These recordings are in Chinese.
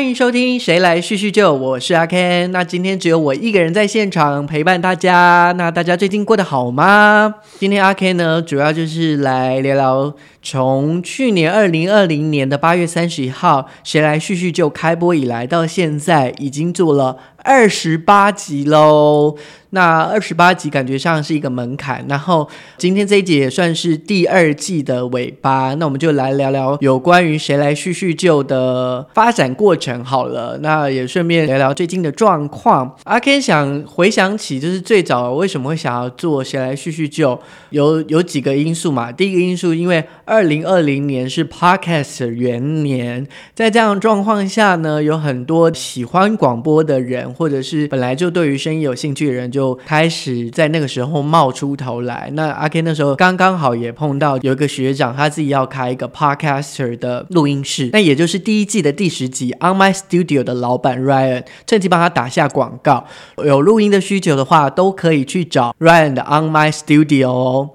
欢迎收听《谁来叙叙旧》，我是阿 Ken。那今天只有我一个人在现场陪伴大家。那大家最近过得好吗？今天阿 Ken 呢，主要就是来聊聊从去年二零二零年的八月三十一号《谁来叙叙旧》开播以来，到现在已经做了二十八集喽。那二十八集感觉上是一个门槛，然后今天这一集也算是第二季的尾巴，那我们就来聊聊有关于谁来叙叙旧的发展过程好了。那也顺便聊聊最近的状况。阿 Ken 想回想起，就是最早为什么会想要做谁来叙叙旧，有有几个因素嘛。第一个因素，因为二零二零年是 Podcast 元年，在这样状况下呢，有很多喜欢广播的人，或者是本来就对于声音有兴趣的人就。开始在那个时候冒出头来。那阿 K 那时候刚刚好也碰到有一个学长，他自己要开一个 Podcaster 的录音室，那也就是第一季的第十集 On My Studio 的老板 Ryan，趁机帮他打下广告。有录音的需求的话，都可以去找 Ryan 的 On My Studio 哦。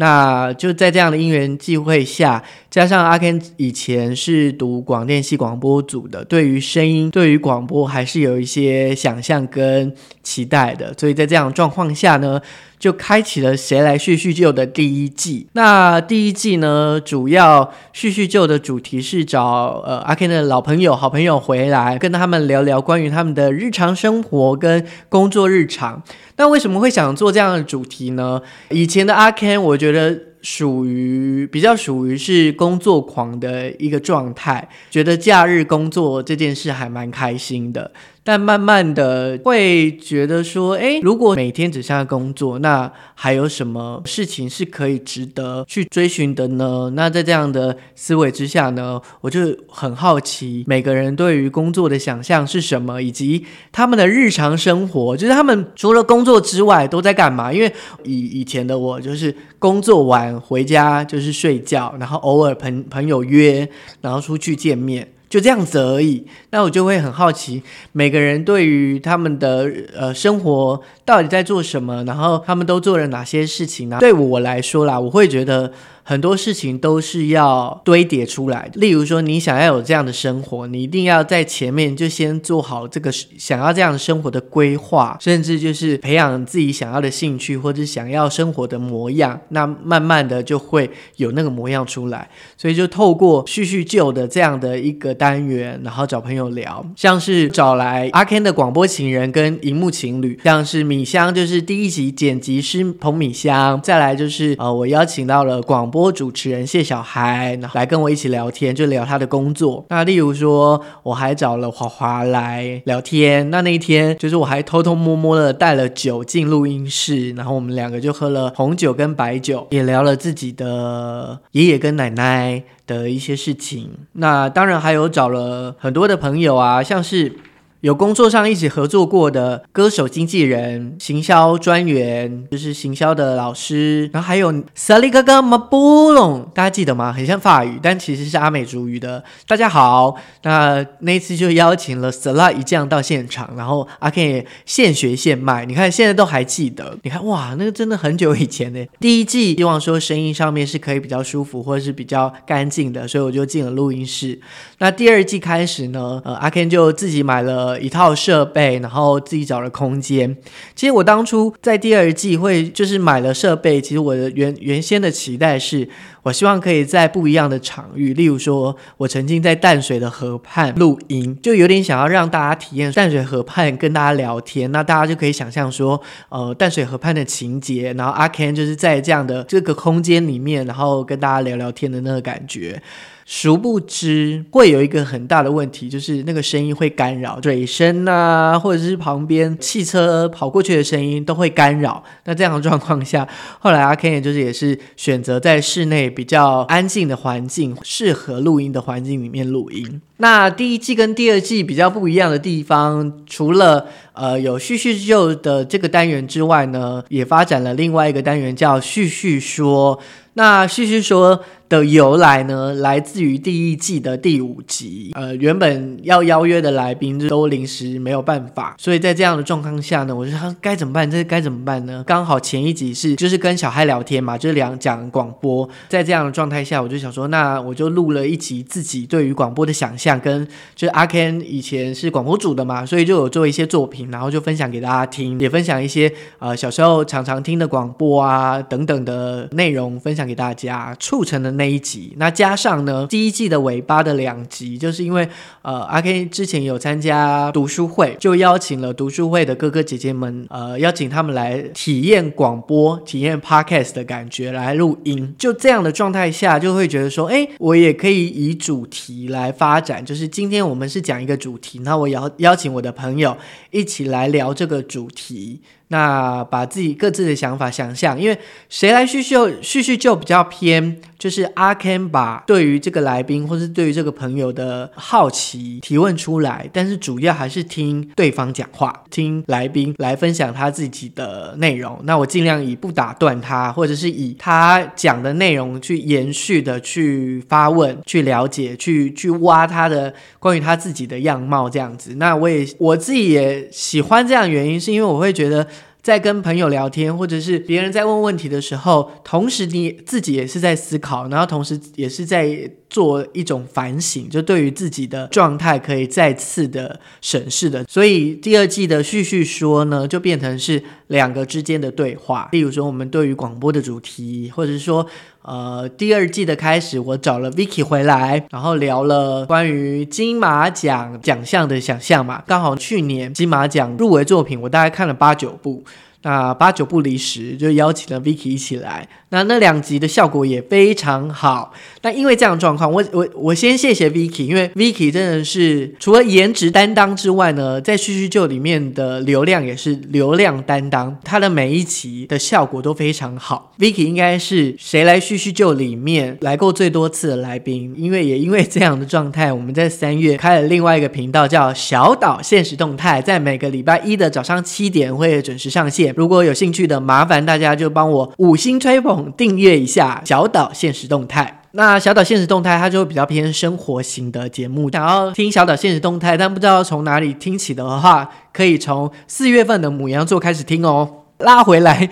那就在这样的因缘际会下，加上阿 Ken 以前是读广电系广播组的，对于声音、对于广播还是有一些想象跟期待的，所以在这样状况下呢，就开启了《谁来叙叙旧》的第一季。那第一季呢，主要叙叙旧的主题是找呃阿 Ken 的老朋友、好朋友回来，跟他们聊聊关于他们的日常生活跟工作日常。那为什么会想做这样的主题呢？以前的阿 Ken，我觉得属于比较属于是工作狂的一个状态，觉得假日工作这件事还蛮开心的。但慢慢的会觉得说，哎，如果每天只剩下工作，那还有什么事情是可以值得去追寻的呢？那在这样的思维之下呢，我就很好奇每个人对于工作的想象是什么，以及他们的日常生活，就是他们除了工作之外都在干嘛？因为以以前的我就是工作完回家就是睡觉，然后偶尔朋朋友约，然后出去见面。就这样子而已，那我就会很好奇，每个人对于他们的呃生活到底在做什么，然后他们都做了哪些事情呢？对我来说啦，我会觉得。很多事情都是要堆叠出来的。例如说，你想要有这样的生活，你一定要在前面就先做好这个想要这样的生活的规划，甚至就是培养自己想要的兴趣或者想要生活的模样。那慢慢的就会有那个模样出来。所以就透过叙叙旧的这样的一个单元，然后找朋友聊，像是找来阿 Ken 的广播情人跟荧幕情侣，像是米香就是第一集剪辑师彭米香，再来就是呃我邀请到了广播。主持人谢小孩来跟我一起聊天，就聊他的工作。那例如说，我还找了华华来聊天。那那一天，就是我还偷偷摸摸的带了酒进录音室，然后我们两个就喝了红酒跟白酒，也聊了自己的爷爷跟奶奶的一些事情。那当然还有找了很多的朋友啊，像是。有工作上一起合作过的歌手、经纪人、行销专员，就是行销的老师，然后还有 Sally 哥哥 m a b l 大家记得吗？很像法语，但其实是阿美族语的。大家好，那那一次就邀请了 Sally 一将到现场，然后阿 Ken 也现学现卖。你看现在都还记得，你看哇，那个真的很久以前呢。第一季希望说声音上面是可以比较舒服，或者是比较干净的，所以我就进了录音室。那第二季开始呢，呃，阿 Ken 就自己买了。呃，一套设备，然后自己找了空间。其实我当初在第二季会就是买了设备，其实我的原原先的期待是，我希望可以在不一样的场域，例如说，我曾经在淡水的河畔录音，就有点想要让大家体验淡水河畔跟大家聊天，那大家就可以想象说，呃，淡水河畔的情节，然后阿 Ken 就是在这样的这个空间里面，然后跟大家聊聊天的那个感觉。殊不知会有一个很大的问题，就是那个声音会干扰水声啊，或者是旁边汽车跑过去的声音都会干扰。那这样的状况下，后来阿 Ken 就是也是选择在室内比较安静的环境，适合录音的环境里面录音。那第一季跟第二季比较不一样的地方，除了呃有叙叙旧的这个单元之外呢，也发展了另外一个单元叫叙叙说。那旭旭说。的由来呢，来自于第一季的第五集。呃，原本要邀约的来宾都临时没有办法，所以在这样的状况下呢，我就说该怎么办？这该怎么办呢？刚好前一集是就是跟小孩聊天嘛，就是两讲广播。在这样的状态下，我就想说，那我就录了一集自己对于广播的想象，跟就是阿 Ken 以前是广播组的嘛，所以就有做一些作品，然后就分享给大家听，也分享一些呃小时候常常听的广播啊等等的内容分享给大家，促成的。那一集，那加上呢，第一季的尾巴的两集，就是因为呃，阿 K 之前有参加读书会，就邀请了读书会的哥哥姐姐们，呃，邀请他们来体验广播、体验 Podcast 的感觉来录音。就这样的状态下，就会觉得说，哎，我也可以以主题来发展，就是今天我们是讲一个主题，那我邀邀请我的朋友一一起来聊这个主题。那把自己各自的想法想象，因为谁来叙叙叙叙就比较偏，就是阿 Ken 把对于这个来宾或是对于这个朋友的好奇提问出来，但是主要还是听对方讲话，听来宾来分享他自己的内容。那我尽量以不打断他，或者是以他讲的内容去延续的去发问、去了解、去去挖他的关于他自己的样貌这样子。那我也我自己也喜欢这样原因，是因为我会觉得。在跟朋友聊天，或者是别人在问问题的时候，同时你自己也是在思考，然后同时也是在做一种反省，就对于自己的状态可以再次的审视的。所以第二季的叙叙说呢，就变成是两个之间的对话。例如说，我们对于广播的主题，或者是说。呃，第二季的开始，我找了 Vicky 回来，然后聊了关于金马奖奖项的想象嘛。刚好去年金马奖入围作品，我大概看了八九部。那八九不离十，就邀请了 Vicky 一起来。那那两集的效果也非常好。那因为这样状况，我我我先谢谢 Vicky，因为 Vicky 真的是除了颜值担当之外呢，在叙叙旧里面的流量也是流量担当。他的每一集的效果都非常好。Vicky 应该是谁来叙叙旧里面来过最多次的来宾。因为也因为这样的状态，我们在三月开了另外一个频道，叫小岛现实动态，在每个礼拜一的早上七点会准时上线。如果有兴趣的，麻烦大家就帮我五星吹捧，订阅一下小岛现实动态。那小岛现实动态它就比较偏生活型的节目，想要听小岛现实动态，但不知道从哪里听起的话，可以从四月份的母羊座开始听哦。拉回来。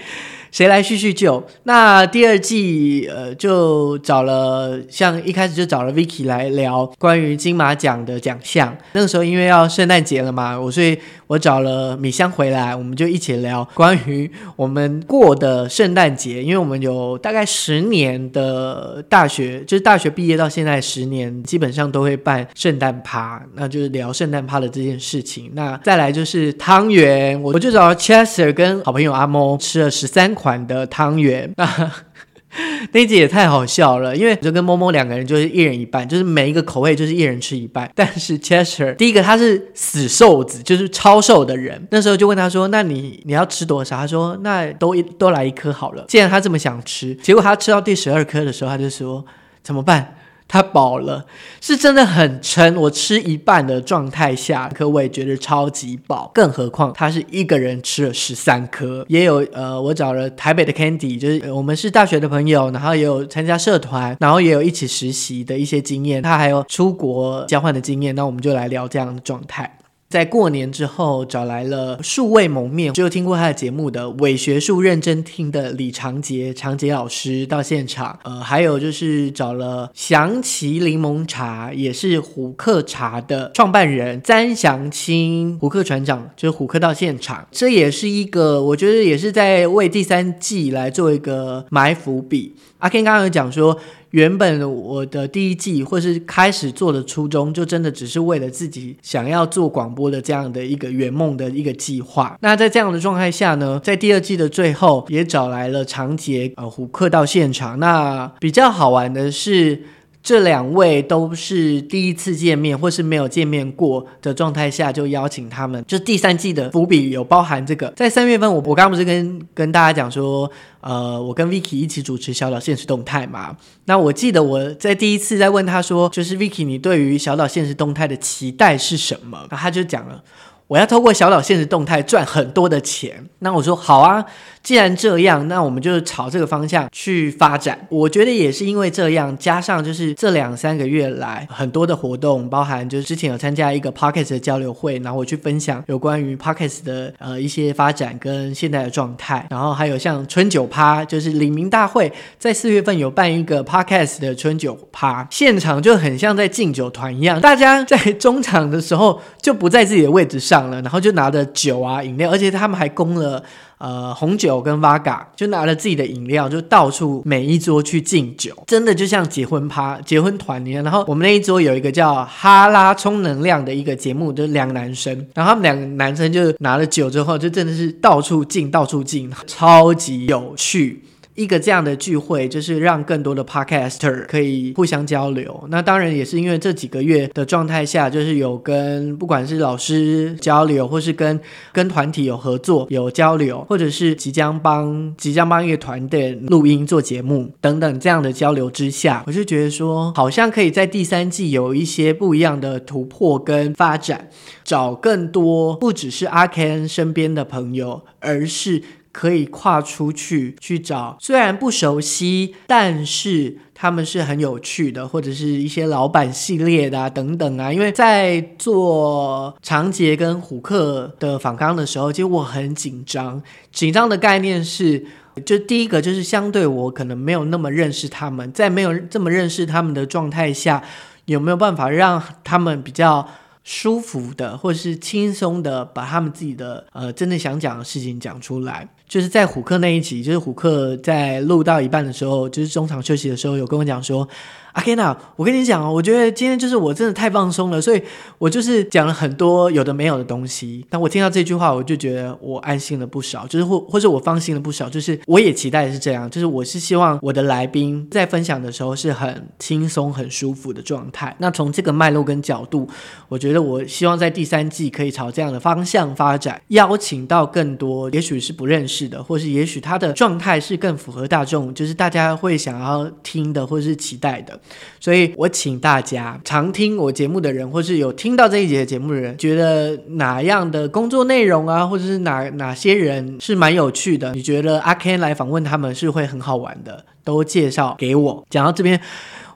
谁来叙叙旧？那第二季呃，就找了像一开始就找了 Vicky 来聊关于金马奖的奖项。那个时候因为要圣诞节了嘛，我所以我找了米香回来，我们就一起聊关于我们过的圣诞节。因为我们有大概十年的大学，就是大学毕业到现在十年，基本上都会办圣诞趴，那就是聊圣诞趴的这件事情。那再来就是汤圆，我我就找了 Chester 跟好朋友阿猫吃了十三款。款的汤圆，那 那集也太好笑了，因为就跟摸摸两个人就是一人一半，就是每一个口味就是一人吃一半。但是 Chester 第一个他是死瘦子，就是超瘦的人，那时候就问他说：“那你你要吃多少？”他说：“那都一都来一颗好了。”既然他这么想吃，结果他吃到第十二颗的时候，他就说：“怎么办？”它饱了，是真的很撑。我吃一半的状态下，可我也觉得超级饱。更何况他是一个人吃了十三颗。也有呃，我找了台北的 Candy，就是我们是大学的朋友，然后也有参加社团，然后也有一起实习的一些经验。他还有出国交换的经验，那我们就来聊这样的状态。在过年之后，找来了数位蒙面，只有听过他的节目的伪学术认真听的李长杰，长杰老师到现场。呃，还有就是找了祥奇柠檬茶，也是虎克茶的创办人詹祥清，虎克船长，就是虎克到现场。这也是一个，我觉得也是在为第三季来做一个埋伏笔。阿 Ken 刚刚有讲说。原本我的第一季或是开始做的初衷，就真的只是为了自己想要做广播的这样的一个圆梦的一个计划。那在这样的状态下呢，在第二季的最后也找来了长杰呃虎克到现场。那比较好玩的是。这两位都是第一次见面，或是没有见面过的状态下，就邀请他们。就第三季的伏笔有包含这个，在三月份，我我刚刚不是跟跟大家讲说，呃，我跟 Vicky 一起主持小岛现实动态嘛。那我记得我在第一次在问他说，就是 Vicky，你对于小岛现实动态的期待是什么？那他就讲了。我要透过小岛现实动态赚很多的钱。那我说好啊，既然这样，那我们就朝这个方向去发展。我觉得也是因为这样，加上就是这两三个月来很多的活动，包含就是之前有参加一个 p o c k e t 的交流会，然后我去分享有关于 p o c k e t 的呃一些发展跟现在的状态，然后还有像春酒趴，就是李明大会在四月份有办一个 p o c k e t 的春酒趴，现场就很像在敬酒团一样，大家在中场的时候就不在自己的位置上然后就拿着酒啊饮料，而且他们还供了。呃，红酒跟 v 嘎就拿了自己的饮料，就到处每一桌去敬酒，真的就像结婚趴、结婚团一样。然后我们那一桌有一个叫哈拉充能量的一个节目，就是两个男生，然后他们两个男生就拿了酒之后，就真的是到处敬、到处敬，超级有趣。一个这样的聚会，就是让更多的 podcaster 可以互相交流。那当然也是因为这几个月的状态下，就是有跟不管是老师交流，或是跟跟团体有合作、有交流，或者是即将帮即将帮一个团队录音做节目等等这样的交流之下，我就觉得说，好像可以在第三季有一些不一样的突破跟发展，找更多不只是阿 Ken 身边的朋友，而是。可以跨出去去找，虽然不熟悉，但是他们是很有趣的，或者是一些老板系列的啊等等啊。因为在做长杰跟虎克的访纲的时候，其实我很紧张。紧张的概念是，就第一个就是相对我可能没有那么认识他们，在没有这么认识他们的状态下，有没有办法让他们比较。舒服的，或者是轻松的，把他们自己的呃真的想讲的事情讲出来。就是在虎克那一集，就是虎克在录到一半的时候，就是中场休息的时候，有跟我讲说。阿 k e n a，我跟你讲哦，我觉得今天就是我真的太放松了，所以我就是讲了很多有的没有的东西。但我听到这句话，我就觉得我安心了不少，就是或或者我放心了不少。就是我也期待是这样，就是我是希望我的来宾在分享的时候是很轻松、很舒服的状态。那从这个脉络跟角度，我觉得我希望在第三季可以朝这样的方向发展，邀请到更多，也许是不认识是的，或是也许他的状态是更符合大众，就是大家会想要听的，或是期待的。所以我请大家常听我节目的人，或是有听到这一节节目的人，觉得哪样的工作内容啊，或者是哪哪些人是蛮有趣的，你觉得阿 Ken 来访问他们是会很好玩的，都介绍给我。讲到这边，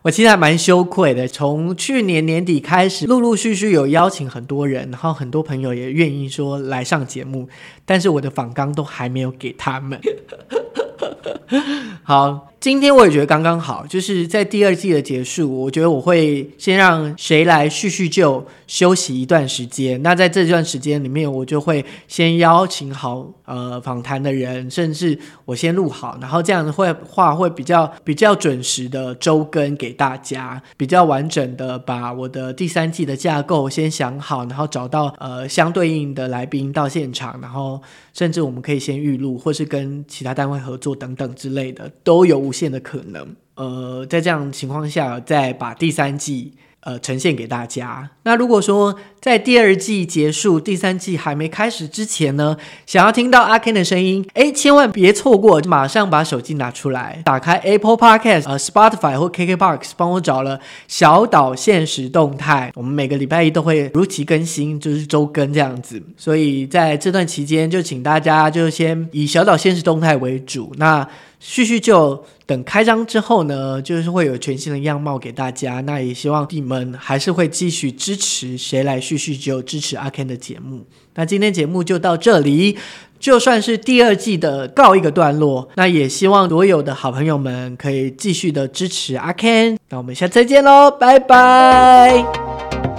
我其实还蛮羞愧的。从去年年底开始，陆陆续续有邀请很多人，然后很多朋友也愿意说来上节目，但是我的访纲都还没有给他们。好。今天我也觉得刚刚好，就是在第二季的结束，我觉得我会先让谁来叙叙旧，休息一段时间。那在这段时间里面，我就会先邀请好呃访谈的人，甚至我先录好，然后这样会话会比较比较准时的周更给大家，比较完整的把我的第三季的架构先想好，然后找到呃相对应的来宾到现场，然后甚至我们可以先预录，或是跟其他单位合作等等之类的，都有。无限的可能，呃，在这样情况下，再把第三季呃呈现给大家。那如果说在第二季结束、第三季还没开始之前呢，想要听到阿 Ken 的声音，哎，千万别错过，马上把手机拿出来，打开 Apple Podcast、呃 Spotify 或 KKBox，帮我找了小岛现实动态。我们每个礼拜一都会如期更新，就是周更这样子。所以在这段期间，就请大家就先以小岛现实动态为主。那叙叙旧，等开张之后呢，就是会有全新的样貌给大家。那也希望你们还是会继续支持谁来叙叙旧，支持阿 Ken 的节目。那今天节目就到这里，就算是第二季的告一个段落。那也希望所有的好朋友们可以继续的支持阿 Ken。那我们下次再见喽，拜拜。